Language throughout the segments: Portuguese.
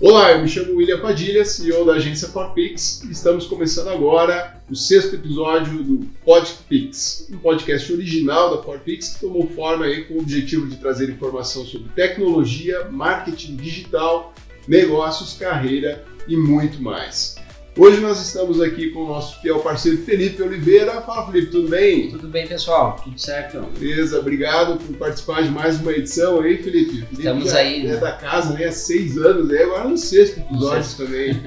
Olá, eu me chamo William Padilha, CEO da agência PorPix. Estamos começando agora o sexto episódio do PodPix, um podcast original da PorPix que tomou forma aí com o objetivo de trazer informação sobre tecnologia, marketing digital, negócios, carreira e muito mais. Hoje nós estamos aqui com o nosso fiel parceiro Felipe Oliveira. Fala Felipe, tudo bem? Tudo bem, pessoal? Tudo certo? Beleza, obrigado por participar de mais uma edição aí, Felipe. Felipe Estamos aí, é né? da casa né, há seis anos, aí, agora no sexto episódio também.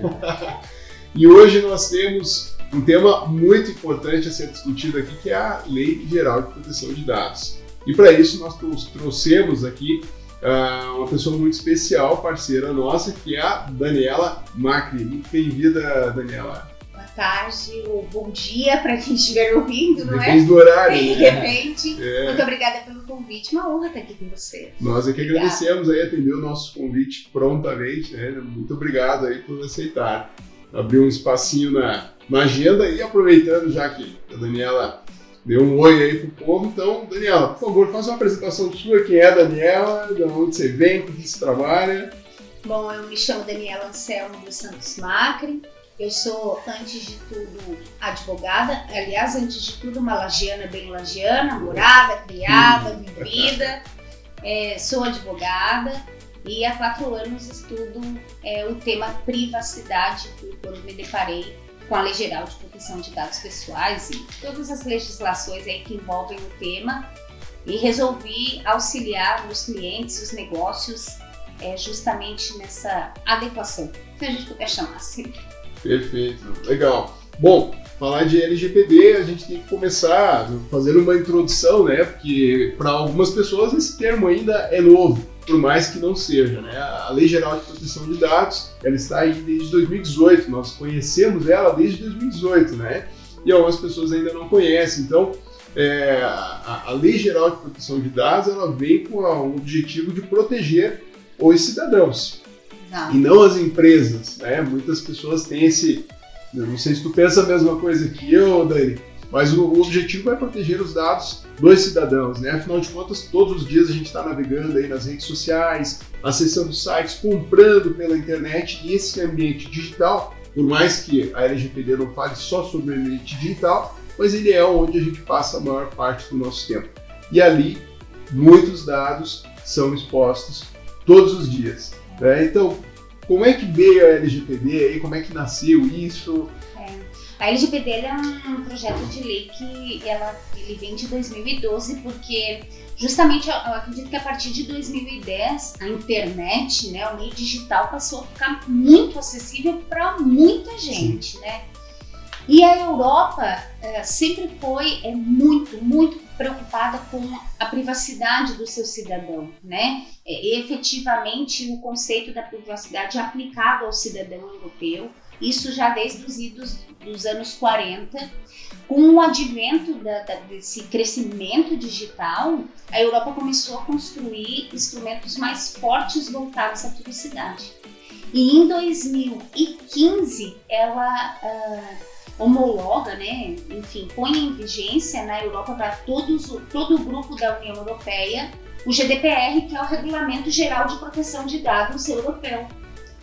e hoje nós temos um tema muito importante a ser discutido aqui, que é a Lei Geral de Proteção de Dados. E para isso nós trouxemos aqui uh, uma pessoa muito especial, parceira nossa, que é a Daniela Macri. Muito bem-vinda, Daniela. Boa tarde ou bom dia para quem estiver ouvindo, não Depende é? do horário. De né? repente. É. Muito obrigada pelo convite. Uma honra estar aqui com você. Nós é que Obrigada. agradecemos aí atender o nosso convite prontamente, né? Muito obrigado aí por aceitar. Abrir um espacinho na, na agenda e aproveitando já que a Daniela deu um oi aí pro povo, então, Daniela, por favor, faça uma apresentação sua, quem é a Daniela, de onde você vem, com que você trabalha. Bom, eu me chamo Daniela Anselmo dos Santos Macri. Eu sou, antes de tudo, advogada. Aliás, antes de tudo, uma lagiana bem lagiana, morada, criada, vivida. É, sou advogada e há quatro anos estudo é, o tema privacidade, quando me deparei com a Lei Geral de Proteção de Dados Pessoais e todas as legislações aí que envolvem o tema e resolvi auxiliar os clientes, os negócios, é, justamente nessa adequação, se a gente puder chamar assim. Perfeito, legal. Bom, falar de LGPD, a gente tem que começar fazendo uma introdução, né? Porque para algumas pessoas esse termo ainda é novo, por mais que não seja, né? A Lei Geral de Proteção de Dados, ela está aí desde 2018, nós conhecemos ela desde 2018, né? E algumas pessoas ainda não conhecem, então é, a, a Lei Geral de Proteção de Dados, ela vem com a- o objetivo de proteger os cidadãos Exato. e não as empresas, né? Muitas pessoas têm esse, eu não sei se tu pensa a mesma coisa que eu, Dani, mas o, o objetivo é proteger os dados dos cidadãos, né? Afinal de contas, todos os dias a gente está navegando aí nas redes sociais, acessando sites, comprando pela internet e esse ambiente digital, por mais que a LGPD não fale só sobre o ambiente digital, mas ele é onde a gente passa a maior parte do nosso tempo. E ali, muitos dados são expostos todos os dias. né? Então, como é que veio a LGPD? Como é que nasceu isso? A LGPD é um projeto de lei que ela, ele vem de 2012 porque justamente eu acredito que a partir de 2010 a internet, né, o meio digital passou a ficar muito acessível para muita gente, né? E a Europa eh, sempre foi é, muito, muito preocupada com a privacidade do seu cidadão, né? É, e efetivamente o conceito da privacidade é aplicado ao cidadão europeu, isso já desde os idos dos anos 40. Com o advento da- da- desse crescimento digital, a Europa começou a construir instrumentos mais fortes voltados à privacidade. E em 2015, ela ah, homologa, né, enfim, põe em vigência na Europa para todo o grupo da União Europeia o GDPR, que é o Regulamento Geral de Proteção de Dados Europeu.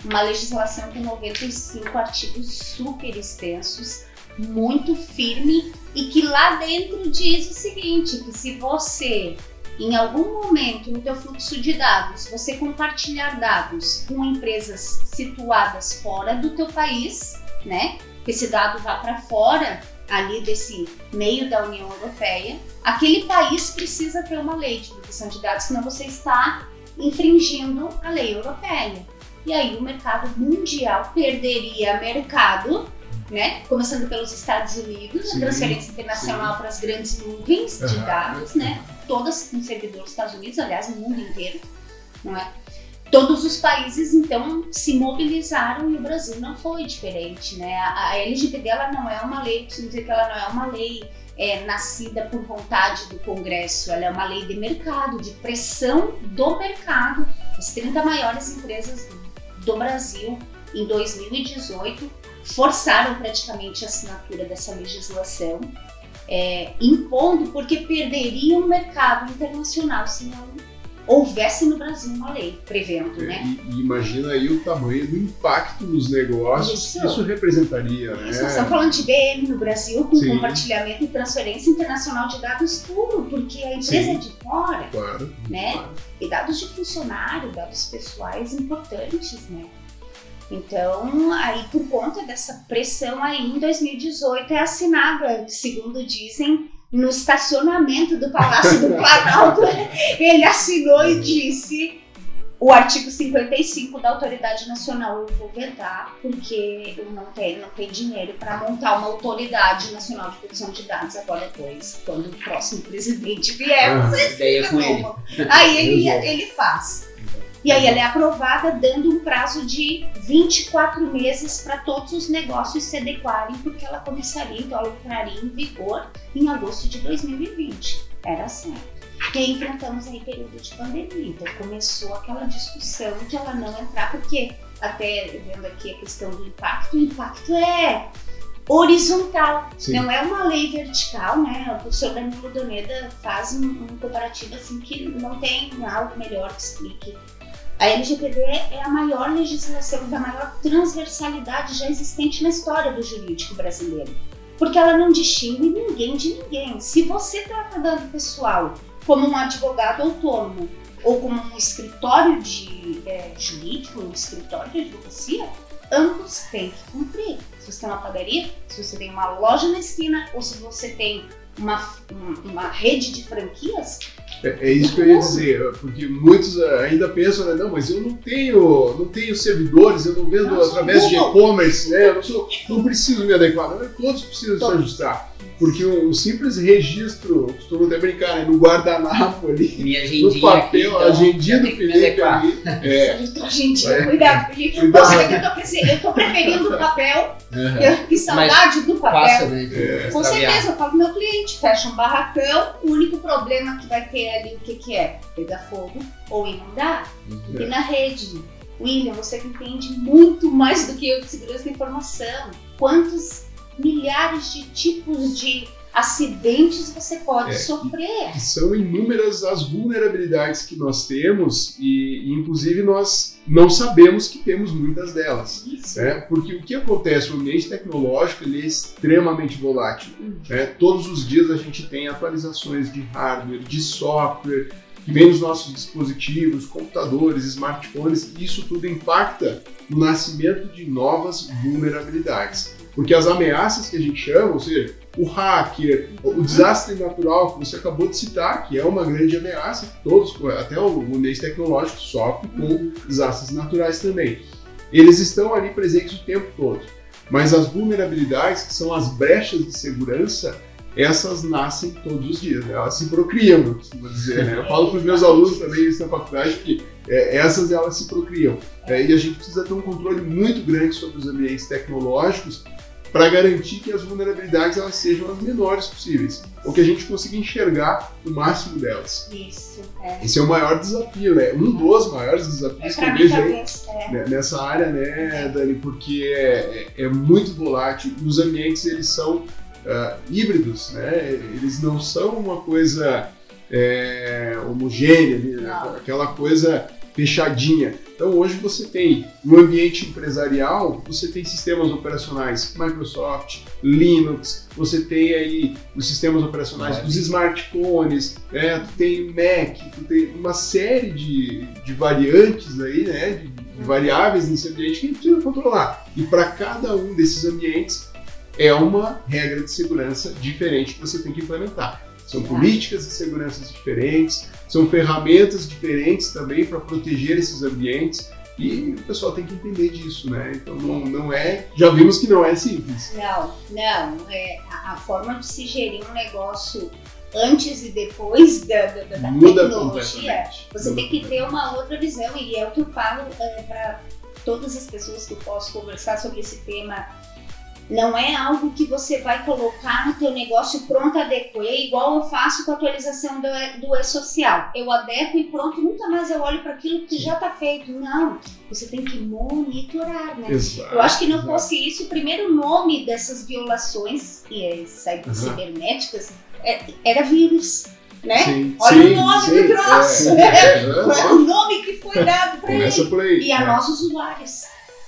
Uma legislação com 95 artigos super extensos, muito firme e que lá dentro diz o seguinte, que se você em algum momento no teu fluxo de dados, você compartilhar dados com empresas situadas fora do teu país, né? Que esse dado vá para fora ali desse meio da União Europeia, aquele país precisa ter uma lei de proteção de dados, senão você está infringindo a lei europeia. E aí o mercado mundial perderia mercado, né? Começando pelos Estados Unidos, Sim, a transferência internacional para as grandes nuvens de Aham. dados, né? Todas com servidores dos Estados Unidos, aliás, no mundo inteiro, não é? Todos os países então se mobilizaram e o Brasil não foi diferente, né? A, a LGPD ela não é uma lei, preciso dizer que ela não é uma lei é, nascida por vontade do Congresso, ela é uma lei de mercado, de pressão do mercado. As 30 maiores empresas do Brasil em 2018 forçaram praticamente a assinatura dessa legislação, é, impondo porque perderiam o mercado internacional se não houvesse no Brasil uma lei prevendo, É, né? E, imagina aí o tamanho do impacto nos negócios que Isso. isso representaria, né? Isso, nós estamos falando de BM no Brasil com Sim. compartilhamento e transferência internacional de dados tudo, porque a empresa Sim. é de fora, Claro. né? claro. E dados de funcionário, dados pessoais importantes, né? Então, aí por conta dessa pressão aí, em 2018 é assinada, segundo dizem, no estacionamento do Palácio do Planalto, ele assinou e disse o artigo 55 da Autoridade Nacional eu vou vetar, porque eu não tenho, não tenho dinheiro para montar uma autoridade nacional de proteção de dados agora depois, quando o próximo presidente vier, Ah, Ideia com ele. Aí ele, ele faz. E aí ela é aprovada dando um prazo de 24 meses para todos os negócios se adequarem, porque ela começaria, então ela entraria em vigor em agosto de 2020. Era certo. E aí enfrentamos aí período de pandemia. Então começou aquela discussão de ela não entrar, porque até vendo aqui a questão do impacto, o impacto é horizontal. Sim. Não é uma lei vertical, né? O professor Danilo Doneda faz um, um comparativo assim que não tem algo melhor que explique. A LGPD é a maior legislação da maior transversalidade já existente na história do jurídico brasileiro. Porque ela não distingue ninguém de ninguém. Se você trata dado pessoal como um advogado autônomo ou como um escritório de é, jurídico, um escritório de advocacia, ambos têm que cumprir. Se você tem uma padaria, se você tem uma loja na esquina ou se você tem uma, um- uma rede de franquias, É, é isso que eu ia dizer, porque muitos ah, ainda pensam, né, não, mas eu não tenho, não tenho servidores, eu não vendo Não, através de e-commerce, né? Eu não, sou, não preciso me adequar, não, todos precisam se Todos. ajustar. Porque o, o simples registro, costumo até brincar, né, no guardanapo ali, no agendinha aqui, papel, então, a agendinha do tem que me Felipe ali, é, Então, gente, É. cuidado, Felipe. Cuidado. Nossa, eu tô, preferindo, eu tô preferindo o papel. Eu- Que saudade do papel. Passa, né? de É. Com certeza, eu falo pro meu cliente, fecha um barracão, o único problema que vai ter ali, o que que é? Pegar fogo ou inundar. Uhum. E na rede, William, você que entende muito mais do que eu de segurança da informação, quantos milhares de tipos de acidentes você pode É, sofrer? que são inúmeras as vulnerabilidades que nós temos e, e, inclusive nós não sabemos que temos muitas delas. Isso. né? Porque o que acontece, o ambiente tecnológico ele é extremamente volátil. né? Todos os dias a gente tem atualizações de hardware, de software, que vem nos nossos dispositivos, computadores, smartphones, e isso tudo impacta no nascimento de novas vulnerabilidades. Porque as ameaças que a gente chama, ou seja, o hacker, o desastre natural que você acabou de citar, que é uma grande ameaça, todos, até o ambiente tecnológico sofre com desastres naturais também. Eles estão ali presentes o tempo todo. Mas as vulnerabilidades, que são as brechas de segurança, essas nascem todos os dias, né? elas se procriam, eu costumo dizer. Né? Eu falo para os meus alunos também na faculdade que é, essas elas se procriam. É, e a gente precisa ter um controle muito grande sobre os ambientes tecnológicos para garantir que as vulnerabilidades elas sejam as menores possíveis, ou que a gente consiga enxergar o máximo delas. Isso, é. Esse é o maior desafio, né? Um dos maiores É desafios que pra eu vejo. É. né, nessa área, né, Dani, porque é, é- é muito volátil. Os ambientes eles são ah, híbridos, né? Eles não são uma coisa é, homogênea, né? Aquela coisa fechadinha. Então hoje você tem no ambiente empresarial, você tem sistemas operacionais Microsoft, Linux, você tem aí os sistemas operacionais dos smartphones, né? tu tem Mac, tu tem uma série de, de variantes aí, né? De, de variáveis nesse ambiente que a gente precisa controlar. E para cada um desses ambientes é uma regra de segurança diferente que você tem que implementar. São políticas de segurança diferentes, são ferramentas diferentes também para proteger esses ambientes e o pessoal tem que entender disso, né? Então não, não é. Já vimos que não é simples. Não, não. É, a, a forma de se gerir um negócio antes e depois da, da, da- tecnologia, você Muda tem que ter uma outra visão. E é o que eu falo para todas as pessoas que eu posso conversar sobre esse tema. Não é algo que você vai colocar no teu negócio pronto, adequei, igual eu faço com a atualização do, do E-Social. Eu adequo e pronto, nunca mais eu olho para aquilo que já está feito. Não, você tem que monitorar, né? Exato. Eu acho que não exato. fosse isso, o primeiro nome dessas violações que é, Uhum. cibernéticas é- era vírus. né? Sim, Olha sim, o nome sim, do troço. é, é, é é, o nome que foi dado para ele? E a é. nós usuários,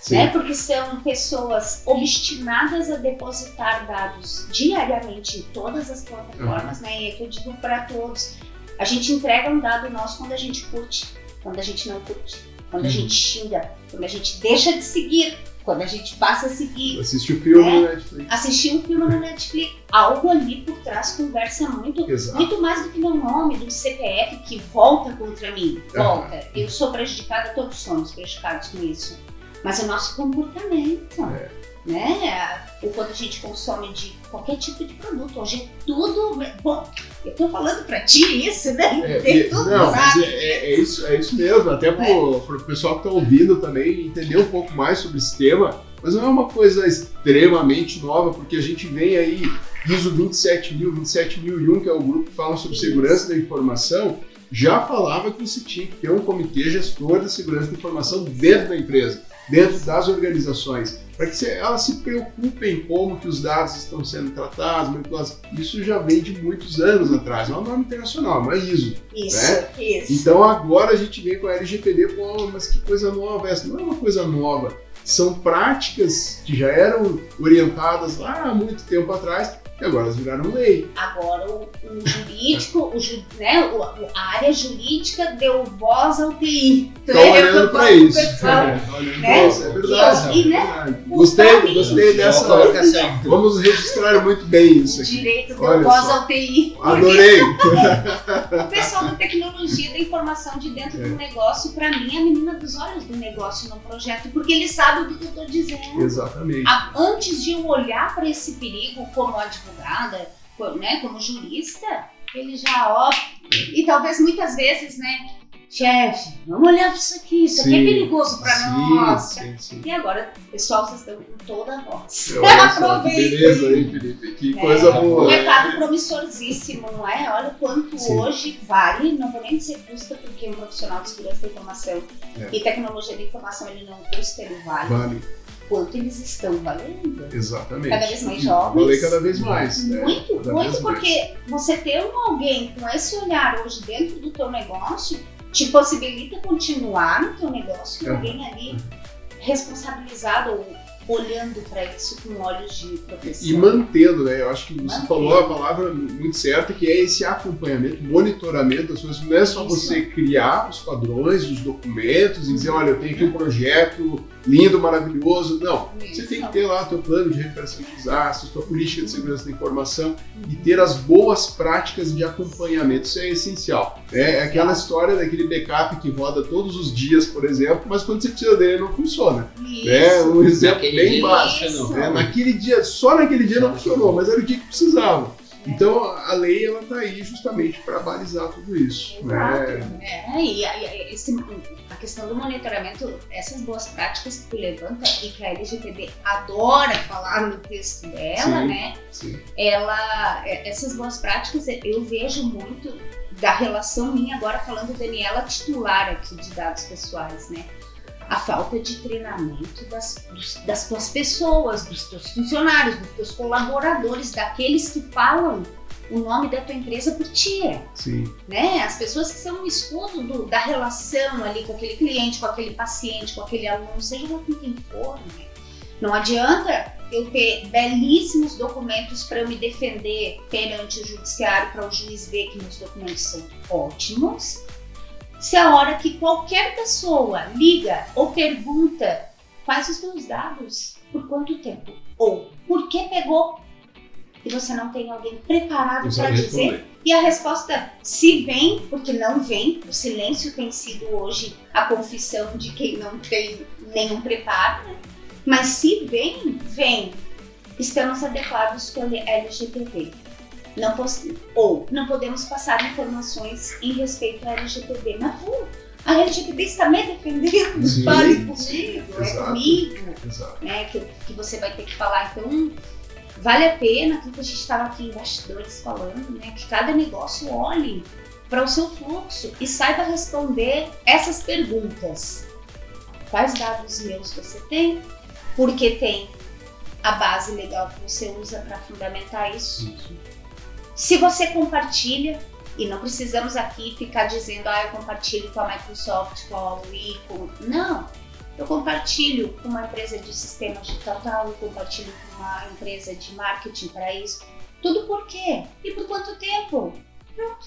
Sim. né? Porque são pessoas obstinadas a depositar dados diariamente em todas as plataformas, né? E que eu digo para todos, a gente entrega um dado nosso quando a gente curte, quando a gente não curte, quando a Uhum. gente xinga, quando a gente deixa de seguir, quando a gente passa a seguir. Assiste o filme É. no Netflix. Assistir um filme no Netflix, algo ali por trás conversa muito Exato. muito mais do que meu nome, do CPF que volta contra mim. Volta. Eu sou prejudicada, todos somos prejudicados com isso. Mas o nosso comportamento, É. né? O quanto a gente consome de qualquer tipo de produto. Hoje é tudo. Bom, eu tô falando pra ti isso, né? É, Tem tudo, não, sabe? é, é- é isso, é isso mesmo, até pro, pro pessoal que tá ouvindo também entender um pouco mais sobre esse tema, mas não é uma coisa extremamente nova, porque a gente vem aí, ISO 27000, 27001, que é o grupo que fala sobre segurança da informação, já falava que você tinha que ter um comitê gestor da segurança da informação dentro da empresa, dentro das organizações, para que elas se preocupem como que os dados estão sendo tratados, manipulados. Isso já vem de muitos anos atrás, é uma norma internacional, uma ISO. Isso, isso. Então agora a gente vem com a LGPD, pô, mas que coisa nova essa? Não é uma coisa nova. São práticas que já eram orientadas lá há muito tempo atrás e agora elas viraram lei. Agora o, o jurídico, o, ju- né, o- o- a área jurídica deu voz ao TI. Estão É, olhando para isso. pessoal, olhando né? pra isso, é verdade. E, né, é verdade. o Gostei, gostei dessa. colocação. Vamos registrar muito bem isso O aqui. direito deu Olha voz só. ao TI. Adorei. O pessoal da tecnologia, da informação de dentro É. do negócio, pra mim, é a menina dos olhos do negócio no projeto, porque ele sabe do que eu tô dizendo. Exatamente. A- Antes de eu olhar para esse perigo como advogada, né, como jurista, ele já, ó, e talvez muitas vezes, né, chefe, vamos olhar para isso aqui, isso aqui é Sim, perigoso para sim, nós. Sim, sim. E agora, pessoal, vocês estão com toda a voz. Olha só, que Aproveita. beleza aí, Felipe. Que É, coisa Um boa. mercado promissorzíssimo, não é? Olha quanto Sim. hoje vale, não vou nem dizer custa, porque um profissional de segurança da informação É. e tecnologia da informação ele não custa, ele vale. Vale, Quanto eles estão valendo? exatamente. Cada vez mais jovens. Valer cada vez mais. né? Muito, Cada muito, vez mais. porque você ter um alguém com esse olhar hoje dentro do teu negócio te possibilita continuar no teu negócio com Uhum. alguém ali responsabilizado ou olhando para isso com olhos de proteção. E mantendo, né? Eu acho que você Mantendo. falou a palavra muito certa, que é esse acompanhamento, monitoramento das coisas. Não é só Isso. você criar os padrões, os documentos e dizer, olha, eu tenho aqui um projeto lindo, maravilhoso. Não. Você tem que ter lá o teu plano de recuperação de desastres, tua política de segurança da informação e ter as boas práticas de acompanhamento. Isso é essencial. É aquela história daquele backup que roda todos os dias, por exemplo, mas quando você precisa dele não funciona. Isso. É um exemplo Naquele bem dia básico. não né? Naquele dia, só naquele dia não funcionou, mas era o dia que precisava. Então a lei ela tá aí justamente para balizar tudo isso. Né? É, e a, e esse- a questão do monitoramento, essas boas práticas que tu levanta e que a LGPD adora falar no texto dela, Sim. né? Sim. Ela, é, essas boas práticas eu vejo muito da relação minha agora falando Daniela titular aqui de dados pessoais, né? A falta de treinamento das, das tuas pessoas, dos teus funcionários, dos teus colaboradores, daqueles que falam o nome da tua empresa por ti Sim. né? As pessoas que são o escudo do- da relação ali com aquele cliente, com aquele paciente, com aquele aluno, seja lá com quem for, né? Não adianta eu ter belíssimos documentos para eu me defender perante o judiciário, para o juiz ver que meus documentos são ótimos, se a hora que qualquer pessoa liga ou pergunta quais os meus dados, por quanto tempo, ou por que pegou, e você não tem alguém preparado para dizer e a resposta, se vem, porque não vem, o silêncio tem sido hoje a confissão de quem não tem nenhum preparo, né? mas se vem, vem. Estamos adequados com a LGPD. Não ou não podemos passar informações em respeito à LGPD. Mas pô, a LGPD está me defendendo, Sim, fale comigo, é comigo Exato. né, que, que você vai ter que falar. Então, vale a pena aquilo que a gente estava aqui em bastidores falando, né, que cada negócio olhe para o seu fluxo e saiba responder essas perguntas. Quais dados meus você tem? Porque tem a base legal que você usa para fundamentar isso. Se você compartilha, E não precisamos aqui ficar dizendo, ah, eu compartilho com a Microsoft, com a Huawei, com... Não! Eu compartilho com uma empresa de sistemas de tal, tal, eu compartilho com uma empresa de marketing para isso. Tudo por quê? E por quanto tempo? Pronto.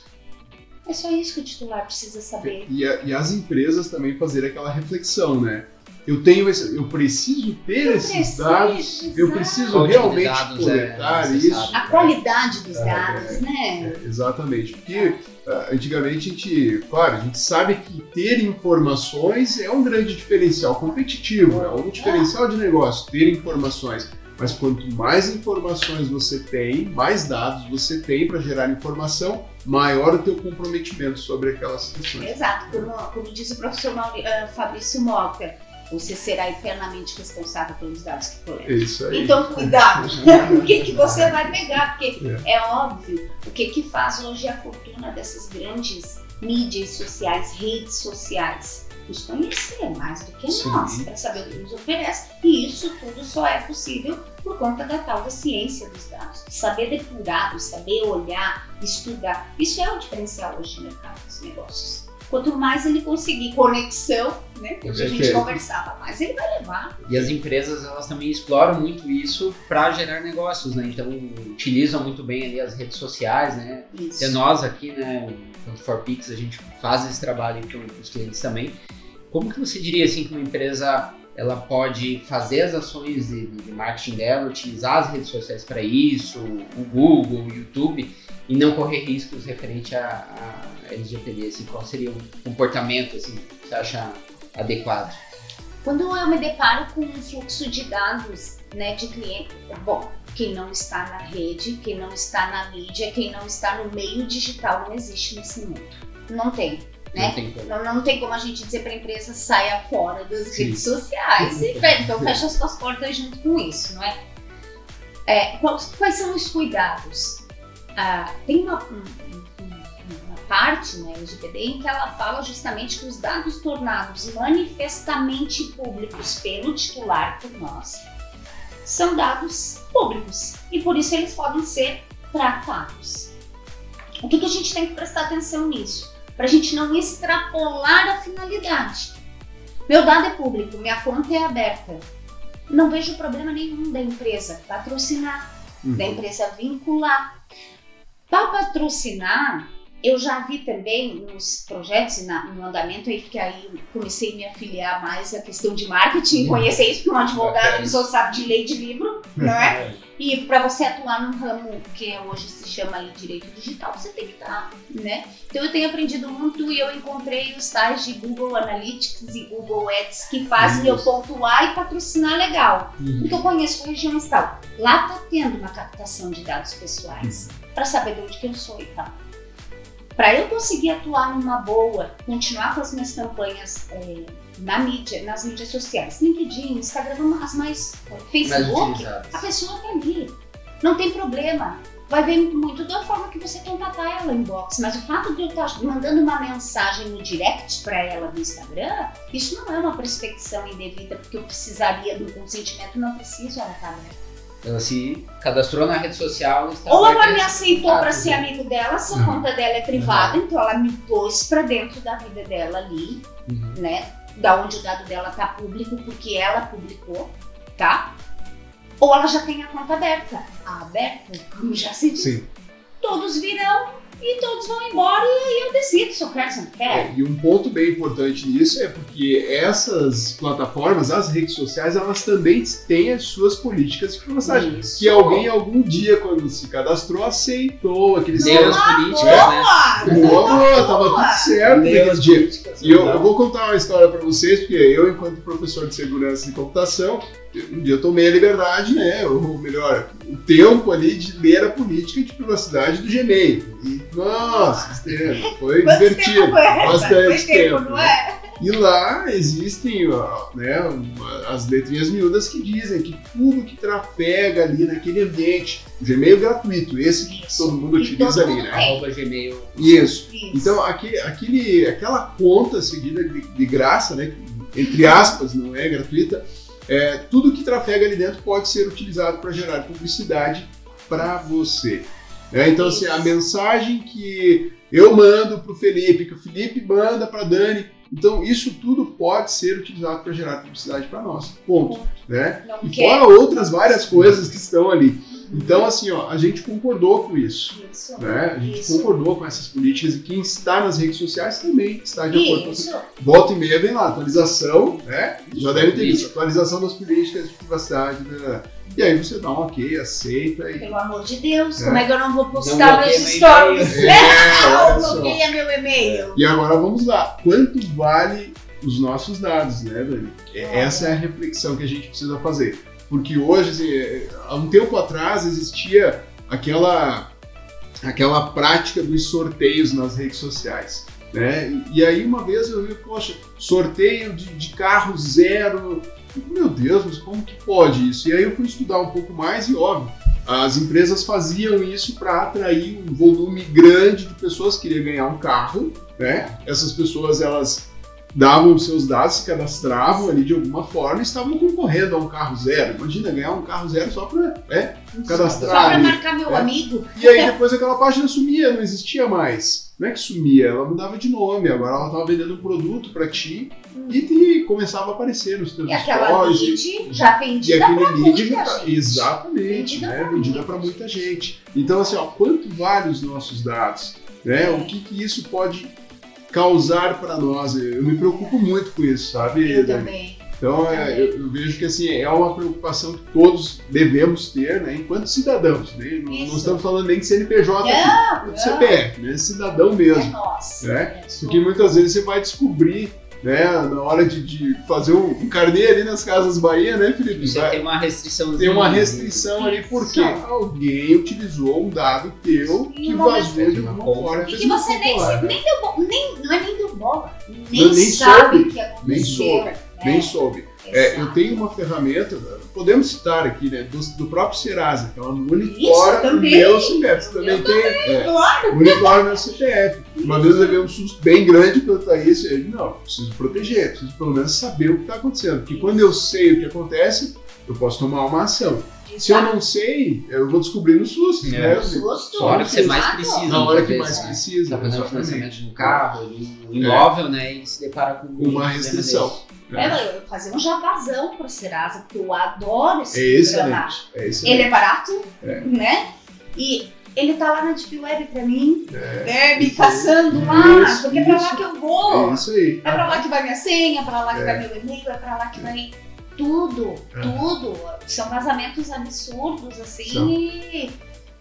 É só isso que o titular precisa saber. E, a, e as empresas também fazerem aquela reflexão, né? Eu tenho esse, eu preciso ter Eu esses preciso, dados, eu exato. preciso Qual tipo de realmente dados é coletar necessário? isso. A qualidade dos É, dados, né? É, exatamente, porque ah, antigamente a gente, claro, a gente sabe que ter informações é um grande diferencial competitivo, é um diferencial de negócio, ter informações. Mas quanto mais informações você tem, mais dados você tem para gerar informação, maior o teu comprometimento sobre aquelas questões. Exato, como, como diz o professor ah, Fabrício Mota, você será eternamente responsável pelos dados que coleta. É isso aí. Então, cuidado o que, que você vai pegar, porque é. óbvio o que, que faz hoje a fortuna dessas grandes mídias sociais, redes sociais. Nos conhecer mais do que Sim. nós, para saber o que nos oferece. E isso tudo só é possível por conta da tal da ciência dos dados. Saber depurar, saber olhar, estudar. Isso é o diferencial hoje no mercado dos negócios. Quanto mais ele conseguir conexão, né? Que hoje a gente conversava, mais ele vai levar. E as empresas elas também exploram muito isso para gerar negócios, né? Então utilizam muito bem ali as redes sociais, né? Isso. Nós aqui, né, tanto for Pix, a gente faz esse trabalho com os clientes também. Como que você diria assim que uma empresa ela pode fazer as ações de, de marketing dela, utilizar as redes sociais para isso, o Google, o YouTube, e não correr riscos referente a, a LGPD? Assim, qual seria o comportamento assim, que você acha adequado? Quando eu me deparo com um fluxo de dados né, de cliente, bom, quem não está na rede, quem não está na mídia, quem não está no meio digital não existe nesse mundo. Não tem. Né? Não tem como. Não, não tem como a gente dizer para a empresa saia fora das Sim. redes sociais e então fecha as suas portas junto com isso, não é? É, quais, quais são os cuidados? Ah, tem uma, parte na LGPD em que ela fala justamente que os dados tornados manifestamente públicos pelo titular por nós são dados públicos e por isso eles podem ser tratados. O que, que a gente tem que prestar atenção nisso? Para a gente não extrapolar a finalidade. Meu dado é público, minha conta é aberta. Não vejo problema nenhum da empresa patrocinar, da Uhum. empresa vincular. Para patrocinar, eu já vi também nos projetos e no andamento aí, porque aí comecei a me afiliar mais à questão de marketing, conhecer isso, porque um advogado que só sabe de lei de livro, não é? E para você atuar num ramo que hoje se chama aí direito digital, você tem que estar, né? Então eu tenho aprendido muito e eu encontrei os tais de Google Analytics e Google Ads que fazem eu Isso. pontuar e patrocinar legal. Uhum. Porque eu conheço regiões e tal. Lá tá tendo uma captação de dados pessoais para saber de onde que eu sou e tal. Para eu conseguir atuar numa boa, continuar com as minhas campanhas é, na mídia, nas mídias sociais, LinkedIn, Instagram, as mais é, Facebook, a pessoa tá ali. Não tem problema. Vai ver muito da forma que você contatar ela em box. Mas o fato de eu estar mandando uma mensagem no direct para ela no Instagram, isso não é uma prospecção indevida, porque eu precisaria do consentimento, não preciso ela estar aberta. Ela se cadastrou na rede social. Está Ou ela me aceitou para ser amigo dela, se a Uhum. conta dela é privada, então ela me pôs para dentro da vida dela ali, Uhum. né? Da onde o dado dela tá público, porque ela publicou, tá? Ou ela já tem a conta aberta. A aberta, como já se diz, Sim. todos virão e todos vão embora e aí eu decido se eu quero, se eu não quero. É, e um ponto bem importante nisso é porque essas plataformas, as redes sociais, elas também têm as suas políticas de privacidade. Isso. Que alguém algum dia, quando se cadastrou, aceitou aqueles Deu as Ah, políticas, né? Boa! Boa, tava tudo certo naquele dia. políticas, E eu, então. eu vou contar uma história para vocês, porque eu, enquanto professor de segurança de computação, um dia eu tomei a liberdade, né, ou melhor, o tempo ali de ler a política de privacidade do Gmail. E, nossa, esse tempo, foi Quanto divertido. tempo foi essa? Bastante Foi tempo, tempo, não né? é? E lá existem né, as letrinhas miúdas que dizem que tudo que trafega ali naquele ambiente, o Gmail gratuito, esse que Isso. todo mundo E utiliza todo ali, mundo né? tem. Arroba Gmail. Isso. Isso. Então, aquele, aquele, aquela conta seguida de, de graça, né, que, entre aspas, não é gratuita, é, tudo que trafega ali dentro pode ser utilizado para gerar publicidade para você. Né? Então, assim, a mensagem que eu mando para o Felipe, que o Felipe manda para Dani, então, isso tudo pode ser utilizado para gerar publicidade para nós. Ponto. Né? Não E quer. fora outras várias coisas que estão ali. Então, assim, ó, a gente concordou com isso. Isso. Né? A gente Isso. concordou com essas políticas e quem está nas redes sociais também está de acordo com Isso. Volta e meia vem lá, atualização, né? Já deve ter visto, atualização das políticas de privacidade. né? E aí você dá um ok, aceita e. Pelo amor de Deus, É. como é que eu não vou Não postar bloqueia meus meu stories? É, Não só. bloqueia meu e-mail. E agora vamos lá. Quanto vale os nossos dados, né, Dani? É- Essa é a reflexão que a gente precisa fazer. Porque hoje, é, há um tempo atrás, existia aquela, aquela prática dos sorteios nas redes sociais. Né? E, e aí uma vez eu vi, poxa, sorteio de, de carro zero. Meu Deus, mas como que pode isso? E aí eu fui estudar um pouco mais e óbvio, as empresas faziam isso para atrair um volume grande de pessoas que queriam ganhar um carro, né? Essas pessoas elas davam os seus dados, se cadastravam ali de alguma forma e estavam concorrendo a um carro zero. Imagina ganhar um carro zero só para né? cadastrar. Só pra ali. marcar meu É. amigo. E aí depois aquela página sumia, não existia mais. Não é que sumia, ela mudava de nome. Agora ela estava vendendo um produto para ti e, te começava a aparecer nos teus E aquela lead já vendida lead muita gente. exatamente, Vendida né? vendida para muita gente. Então assim, ó, quanto vale os nossos dados, né? É. O que que isso pode causar para nós? Eu me preocupo muito com isso, sabe? Eu também. Então é, eu, eu vejo que assim é uma preocupação que todos devemos ter, né? Enquanto cidadãos, né? Não, não estamos falando nem de CNPJ, aqui, Não, de não. CPF, né? Cidadão É mesmo. nós. né? É, Porque muitas vezes você vai descobrir, né? Na hora de, de fazer um, um carnê ali nas casas Bahia, né, Felipe? Você Vai- tem uma restrição. tem uma restrição ali porque alguém utilizou um dado teu que um momento vazou de uma. E fez que você nem, popular, né? nem deu bo- nem Não é nem deu bola. Nem, Não, nem sabe soube. o que aconteceu. Nem soube. né? Nem soube. É, eu Exato. tenho uma ferramenta, podemos citar aqui, né, do, do próprio Serasa, que ela Isso, monitora o também. meu CPF. Você também Eu tem? É, Claro. monitora o meu CPF. Uma vez eu levei um susto bem grande quanto a isso, e eu disse, não, preciso proteger, preciso pelo menos saber o que está acontecendo. Porque quando eu sei o que acontece, eu posso tomar uma ação. Se eu não sei, eu vou descobrir no susto, É. né? Susto. Só a hora que você mais Exato. precisa. Na hora que mais né? precisa. Tá fazendo um financiamento de um carro, de um imóvel, né? E se depara com um Uma restrição. desse. É, fazer um jabazão pro Serasa, porque eu adoro esse É programa. É. Ele é barato, É. né? E ele tá lá na Deep Web pra mim, É. né? Me caçando lá, Isso, porque é pra lá que eu vou. É isso aí. É pra lá que vai minha senha, é pra lá que É. vai meu e-mail, é pra lá que vai tudo, tudo. São vazamentos absurdos, assim, São. e,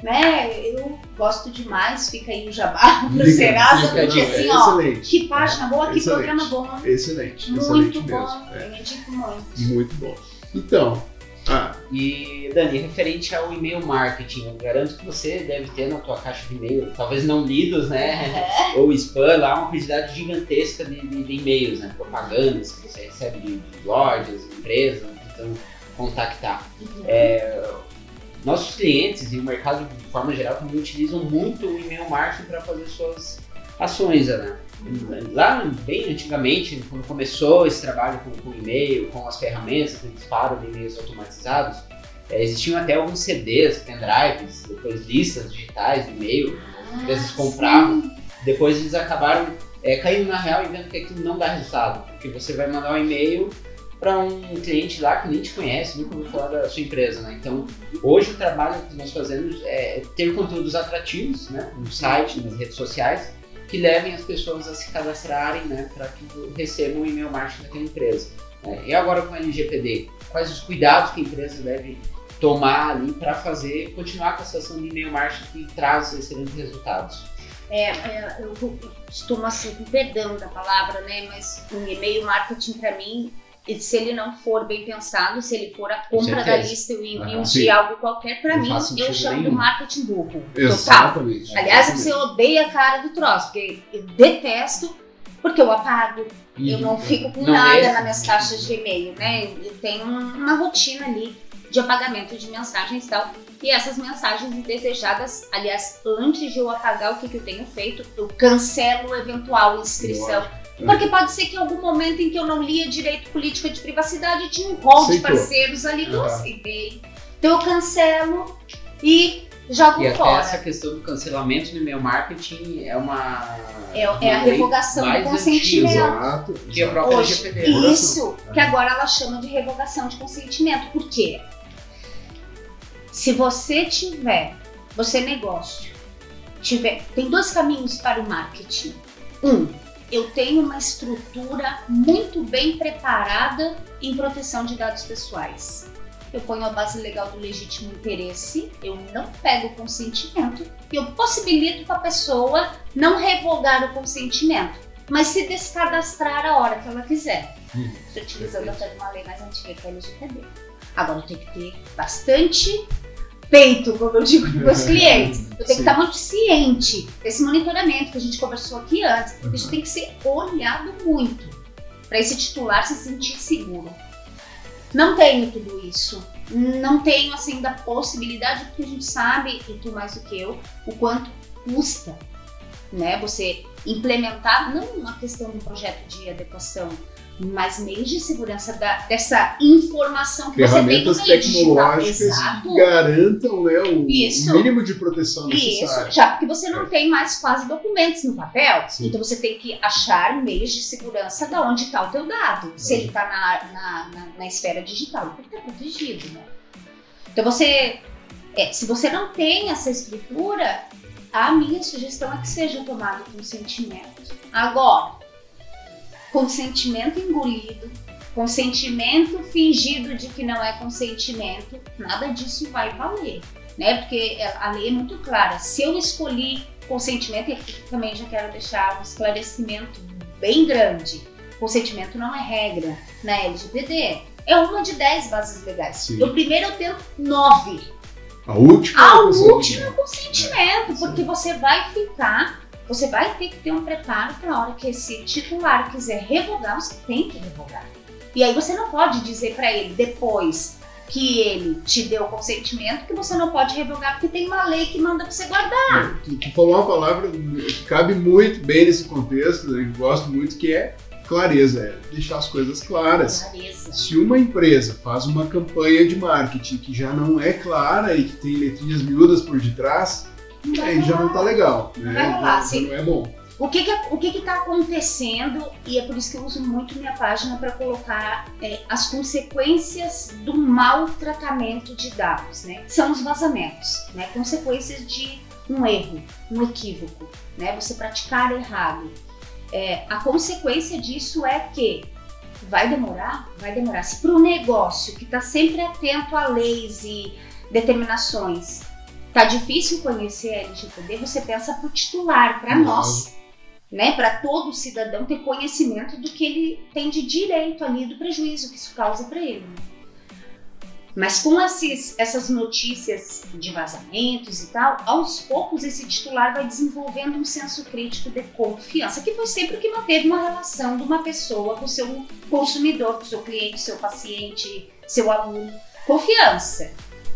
né, eu gosto demais, fica aí o jabá pro Fica- Serasa, fica- porque não, é assim, ó, excelente. que página boa, que Excelente. programa bom, Excelente, muito excelente bom, mesmo. É, eu indico muito. muito bom. Então, ah, E, Dani, referente ao e-mail marketing, eu garanto que você deve ter na tua caixa de e-mail, talvez não lidos, né? É. Ou spam, lá uma quantidade gigantesca de, de- de e-mails, né? Propagandas que você recebe de, de lojas, empresas, tentando contactar. É, nossos clientes e o mercado de forma geral também utilizam muito o e-mail marketing para fazer suas ações, né? Lá bem antigamente, quando começou esse trabalho com, com e-mail, com as ferramentas de disparo de e-mails automatizados, eh, existiam até alguns CDs, pendrives, depois listas digitais de e-mail, as empresas compravam. Depois eles acabaram eh, caindo na real e vendo que aquilo não dá resultado, porque você vai mandar um e-mail para um cliente lá que nem te conhece, nunca ouviu falar da sua empresa, né? Então, hoje o trabalho que nós fazemos é ter conteúdos atrativos, né, no site, nas redes sociais, que levem as pessoas a se cadastrarem, né, para que recebam o e-mail marketing daquela empresa. né? E agora com o LGPD, quais os cuidados que a empresa deve tomar ali para fazer, continuar com essa ação de e-mail marketing que traz excelentes resultados? É, é, eu costumo assim, com perdão da palavra, né? Mas um e-mail marketing para mim, se ele não for bem pensado, se ele for a compra da lista e o envio de algo qualquer, para mim, eu chamo de marketing burro. Total. exatamente. Aliás, você odeia a cara do troço, porque eu detesto, porque eu apago, eu não fico com Não nada é? nas minhas caixas de e-mail, né? Eu tenho um- uma rotina ali de apagamento de mensagens e tal. E essas mensagens indesejadas, aliás, antes de eu apagar, o que, que eu tenho feito? Eu cancelo eventual inscrição. Porque pode ser que em algum momento em que eu não lia direito política de privacidade, tinha um rol de parceiros ali que eu aceitei. Então eu cancelo e jogam E até fora. essa questão do cancelamento no e-mail marketing é uma. É, é a revogação do consentimento. Exato. Que a própria Hoje, LGPD. Isso, que agora ela chama de revogação de consentimento. Por quê? Se você tiver, você negócio, tiver, tem dois caminhos para o marketing. Um, eu tenho uma estrutura muito bem preparada em proteção de dados pessoais. Eu ponho a base legal do legítimo interesse, eu não pego o consentimento e eu possibilito para a pessoa não revogar o consentimento, mas se descadastrar a hora que ela quiser. Hum, utilizando até uma lei mais antiga que é a LGPD. Agora tenho que ter bastante peito, como eu digo para os clientes. Eu tenho que Sim. estar muito ciente desse monitoramento que a gente conversou aqui antes. Uhum. Isso tem que ser olhado muito para esse titular se sentir seguro. Não tenho tudo isso. Não tenho assim da possibilidade, porque a gente sabe, e tu mais do que eu, o quanto custa, né? Você implementar não uma questão de um projeto de adequação, mas meios de segurança da- dessa informação que você tem Ferramentas meio digital. Exato. garantam né, o Isso. mínimo de proteção Isso, já porque você não tem mais quase documentos no papel, Sim. então você tem que achar meios de segurança de onde está o teu dado. Se Uhum. ele está na, na, na, na esfera digital, ele tem que estar protegido, né? Então você, é, se você não tem essa estrutura, a minha sugestão é que seja tomado consentimento. Agora, consentimento engolido, consentimento fingido de que não é consentimento, nada disso vai valer né? Porque a lei é muito clara. Se eu escolhi consentimento, e aqui também já quero deixar um esclarecimento bem grande. Consentimento não é regra na LGPD. É uma de dez bases legais. Sim. No primeiro eu tenho nove. A última. A coisa- última é consentimento, porque você vai ficar, você vai ter que ter um preparo para a hora que esse titular quiser revogar, você tem que revogar. E aí você não pode dizer para ele depois que ele te deu o consentimento que você não pode revogar porque tem uma lei que manda você guardar. Tu, tu falou uma palavra que cabe muito bem nesse contexto, né, que eu gosto muito, que é clareza, é deixar as coisas claras. Clareza. Se uma empresa faz uma campanha de marketing que já não é clara e que tem letrinhas miúdas por detrás, aí já rolar. não tá legal, né? Vai rolar, Já não é bom. O que que, o que que tá acontecendo, e é por isso que eu uso muito minha página para colocar é, as consequências do mau tratamento de dados, né? São os vazamentos, né? Consequências de um erro, um equívoco, né? Você praticar errado. É, a consequência disso é que vai demorar, vai demorar. Se para o negócio que está sempre atento a leis e determinações, tá difícil conhecer a LGPD, você pensa para o titular, para Uhum. nós né, para todo cidadão ter conhecimento do que ele tem de direito ali, do prejuízo que isso causa para ele. né? Mas com esses, essas notícias de vazamentos e tal, aos poucos esse titular vai desenvolvendo um senso crítico de confiança, que foi sempre o que manteve uma relação de uma pessoa com o seu consumidor, com o seu cliente, seu paciente, seu aluno. Confiança,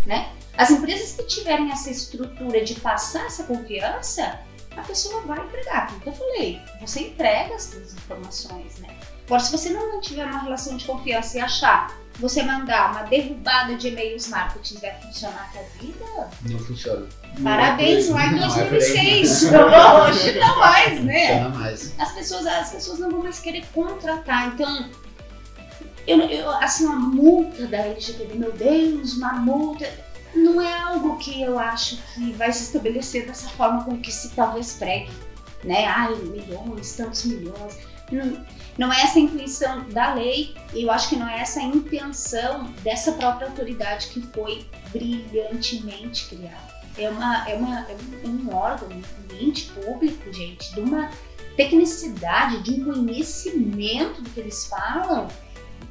né? As empresas que tiverem essa estrutura de passar essa confiança, a pessoa vai entregar, como eu falei, você entrega as suas informações, né? Agora, se você não tiver uma relação de confiança e achar que você mandar uma derrubada de e-mails marketing vai funcionar a tua vida, Não funciona. parabéns lá em Não é por aí. 2006. Hoje não mais, né? Funciona mais. As pessoas, as pessoas não vão mais querer contratar. Então, eu, eu, assim, uma multa da LGPD, meu Deus, uma multa. Não é algo que eu acho que vai se estabelecer dessa forma com que se talvez pregue, né? Ai, milhões, tantos milhões. Não, não é essa a intenção da lei e eu acho que não é essa a intenção dessa própria autoridade que foi brilhantemente criada. É, uma, é, uma, é um órgão, um ente público, gente, de uma tecnicidade, de um conhecimento do que eles falam.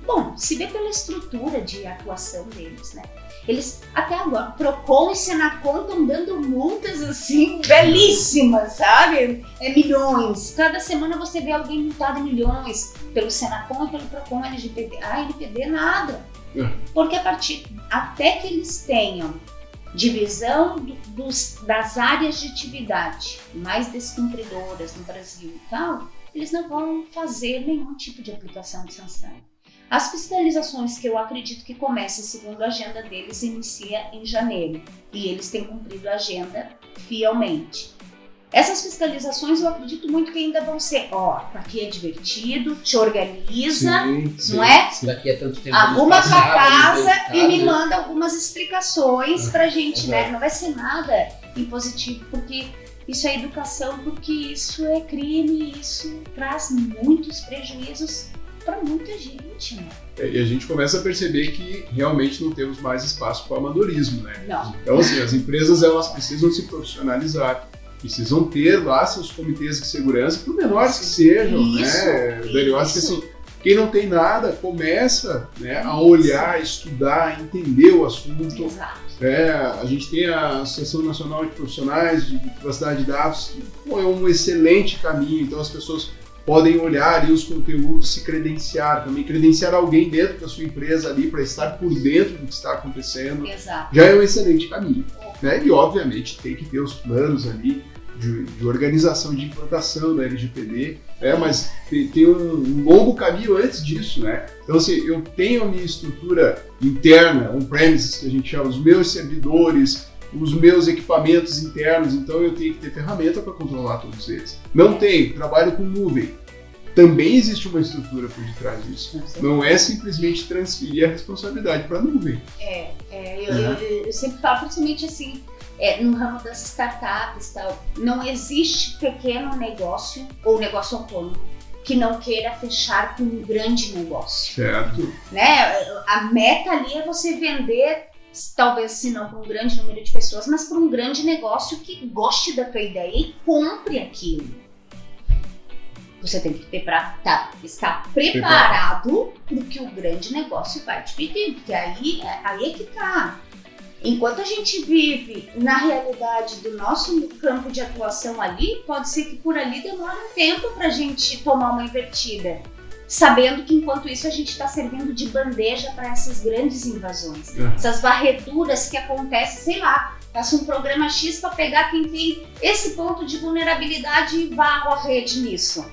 Bom, se vê pela estrutura de atuação deles, né? Eles, até agora, Procon e Senacom estão dando multas assim, belíssimas, sabe? É milhões. Cada semana você vê alguém multado em milhões pelo Senacom e pelo Procon LGPD. Ah, LGPD nada. É. Porque a partir, até que eles tenham divisão do- dos, das áreas de atividade mais descumpridoras no Brasil e tal, eles não vão fazer nenhum tipo de aplicação de sanção. As fiscalizações que eu acredito que comecem segundo a agenda deles inicia em janeiro e eles têm cumprido a agenda fielmente. Essas fiscalizações eu acredito muito que ainda vão ser, ó, aqui é divertido, te organiza, Sim, sim, não é? sim. Daqui a tanto tempo. Arruma tua casa e me manda algumas explicações pra gente, né? Não vai ser nada impositivo, porque isso é educação, porque isso é crime, isso traz muitos prejuízos pra muita gente, né? É, E a gente começa a perceber que realmente não temos mais espaço para amadorismo, né? Não. Então, assim, as empresas elas precisam se profissionalizar, precisam ter lá seus comitês de segurança, por menores que sejam, Isso, né? Dani, eu acho que isso. assim, quem não tem nada começa né, a olhar, estudar, entender o assunto. Exato. É, a gente tem a Associação Nacional de Profissionais de Privacidade de Dados, que pô, é um excelente caminho, então as pessoas podem olhar ali os conteúdos, se credenciar também, credenciar alguém dentro da sua empresa ali para estar por dentro do que está acontecendo, Exato. já é um excelente caminho. Né? E obviamente tem que ter os planos ali de, de organização de implantação da LGPD, né? mas tem, tem um, um longo caminho antes disso, né? Então assim, eu tenho a minha estrutura interna, on-premises que a gente chama, os meus servidores, os meus equipamentos internos, então eu tenho que ter ferramenta para controlar todos eles. Não tenho, trabalho com nuvem. Também existe uma estrutura por detrás disso. Não é simplesmente transferir a responsabilidade para a nuvem. É, é, eu, eu- eu sempre falo, principalmente assim, é, no ramo das startups tal, não existe pequeno negócio ou negócio autônomo que não queira fechar com um grande negócio. Certo? Né? A meta ali é você vender, talvez se não para um grande número de pessoas, mas para um grande negócio que goste da tua ideia e compre aquilo. Você tem que ter pra, tá, estar preparado para o que o grande negócio vai te pedir, porque aí, é- aí é que tá. Enquanto a gente vive na realidade do nosso campo de atuação ali, pode ser que por ali demore um tempo para a gente tomar uma invertida. Sabendo que enquanto isso a gente está servindo de bandeja para essas grandes invasões. É. Essas varreduras que acontecem, sei lá, faço um programa X para pegar quem tem esse ponto de vulnerabilidade e varro a rede nisso.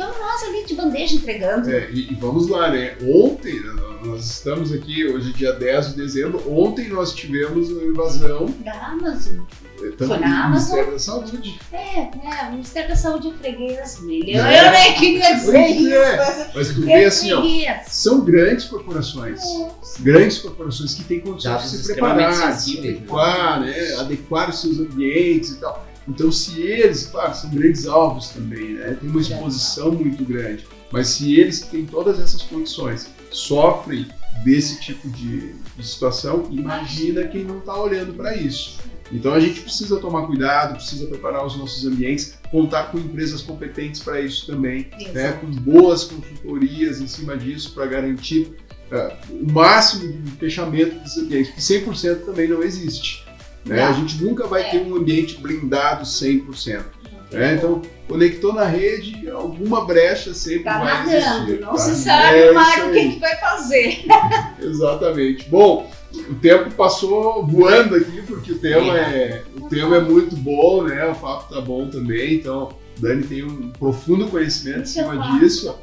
Então nós ali de bandeja entregando. É, e, e vamos lá, né? Ontem, nós estamos aqui, hoje dia 10 de dezembro, ontem nós tivemos uma invasão Da Amazon. eh, Foi na do Ministério da Saúde. É, é, o Ministério da Saúde é freguês dele. Eu, É. eu nem queria dizer Pois isso, é. mas tu vê assim, ó, são grandes corporações. Nossa. Grandes corporações que têm condições Dados de se preparar, de se sensíveis, né? adequar, né? adequar os seus ambientes e tal. Então, se eles, claro, são grandes alvos também, né? Tem uma exposição muito grande. Mas se eles que têm todas essas condições sofrem desse tipo de, de situação, imagina quem não está olhando para isso. Então a gente precisa tomar cuidado, precisa preparar os nossos ambientes, contar com empresas competentes para isso também, né, com boas consultorias em cima disso para garantir ah, o máximo de fechamento desses ambientes, porque 100% também não existe. Né? Não. A gente nunca vai É. ter um ambiente blindado 100%. Não tem Né? Então, conectou na rede, alguma brecha sempre Tá vai nadando, existir. não tá? se sabe É mais isso o que, vai fazer. Exatamente. Bom, o tempo passou voando aqui, porque o tema é, o tema é muito bom, né? O papo tá bom também, então Dani tem um profundo conhecimento em cima faço, disso.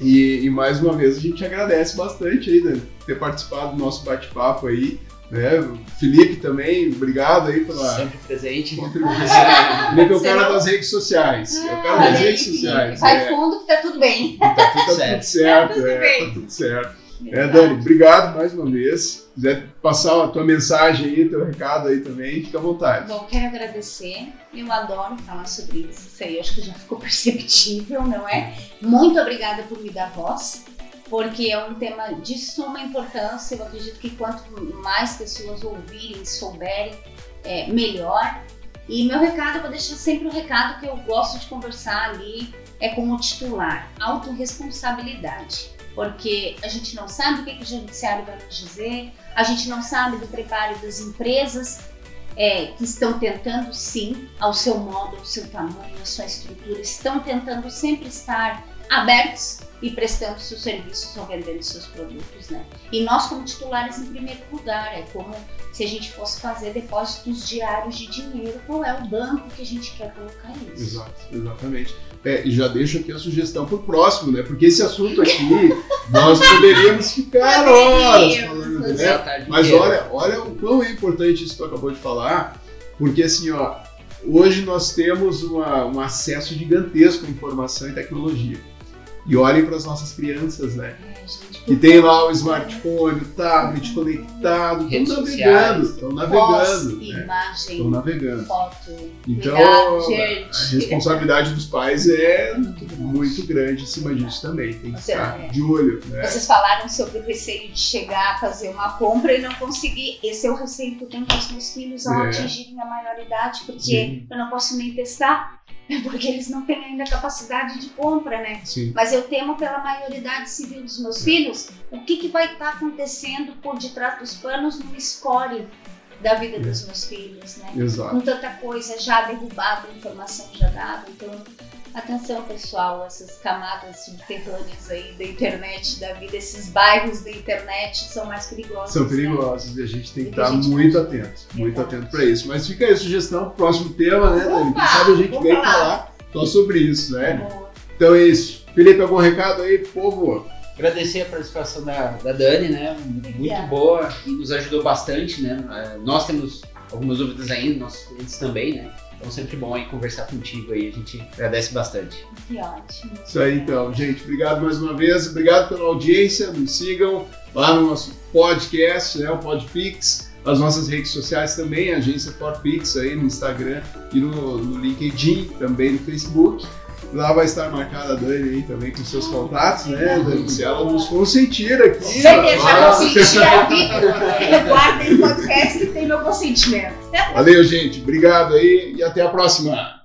E, e mais uma vez a gente agradece bastante aí, Dani, por ter participado do nosso bate-papo aí. Né? Felipe também, obrigado aí pela Sempre presente. contribuição. Felipe é o cara das redes sociais. É o cara Ah, das redes sociais. Vai é. fundo que tá tudo bem. Tá, tudo- tá tudo Certo. certo, Tá tudo é, tá tudo certo. É, Dani, obrigado mais uma vez. Se quiser passar a tua mensagem aí, teu recado aí também, fica à vontade. Bom, quero agradecer. Eu adoro falar sobre isso. Isso aí acho que já ficou perceptível, não é? Muito obrigada por me dar voz, porque é um tema de suma importância. Eu acredito que quanto mais pessoas ouvirem, souberem, é, melhor. E meu recado, eu vou deixar sempre o recado que eu gosto de conversar ali, é com o titular: autorresponsabilidade. Porque a gente não sabe o que, que o judiciário vai nos dizer, a gente não sabe do preparo das empresas, é, que estão tentando sim, ao seu modo, ao seu tamanho, à sua estrutura, estão tentando sempre estar abertos e prestando seus serviços ou vendendo seus produtos, né? E nós como titulares em primeiro lugar, é como se a gente fosse fazer depósitos diários de dinheiro, qual é o banco que a gente quer colocar isso? Exato, exatamente. É, e já deixo aqui a sugestão pro próximo, né? Porque esse assunto aqui, nós poderíamos ficar horas falando, né? Tarde Mas olha, olha o quão é importante isso que tu acabou de falar, porque assim, ó, hoje nós temos uma- um acesso gigantesco à informação e tecnologia. E olhem para as nossas crianças, né? Que tem lá o smartphone, o tablet conectado, estão navegando, estão navegando, né? imagem, Estão navegando. foto. Então, a responsabilidade dos pais é Muito grande. muito grande em cima disso também. Tem que Você- ficar é. de olho, né? Vocês falaram sobre o receio de chegar a fazer uma compra e não conseguir. Esse é o receio que eu tenho com os meus filhos ao É. atingirem a maioridade, porque Sim. eu não posso nem testar, porque eles não têm ainda capacidade de compra, né? Sim. Mas eu temo pela maioridade civil dos meus filhos, o que, que vai estar acontecendo por detrás dos panos no score da vida dos meus filhos, né? Exato. Com tanta coisa já derrubada, informação já dada. Então, atenção pessoal, essas camadas subterrâneas aí da internet, da vida, esses bairros da internet são mais perigosos. São né? perigosos e a gente tem que estar gente muito atento, muito atento para isso. Mas fica aí a sugestão, próximo tema, né, Dani? Quem sabe a gente vem falar. falar só sobre isso, né? Amor. Então é isso. Felipe, algum recado aí, povo? Agradecer a participação da, da Dani, né? Muito Obrigada. boa e nos ajudou bastante, né? Eh, Nós temos algumas dúvidas ainda, nossos clientes também, né? Então sempre bom aí conversar contigo aí, a gente agradece bastante. Que ótimo. Isso aí então, gente. Obrigado mais uma vez. Obrigado pela audiência. Nos sigam lá no nosso podcast, né? O Podpix. As nossas redes sociais também, a agência Podpix aí no Instagram e no, no LinkedIn, também no Facebook. Lá vai estar marcada a Dani aí também com seus contatos, né, Dani? Se ela nos consentir aqui. Beleza, ó. consenti ao vivo. Guardem o podcast que tem meu consentimento. Valeu, gente. Obrigado aí e até a próxima.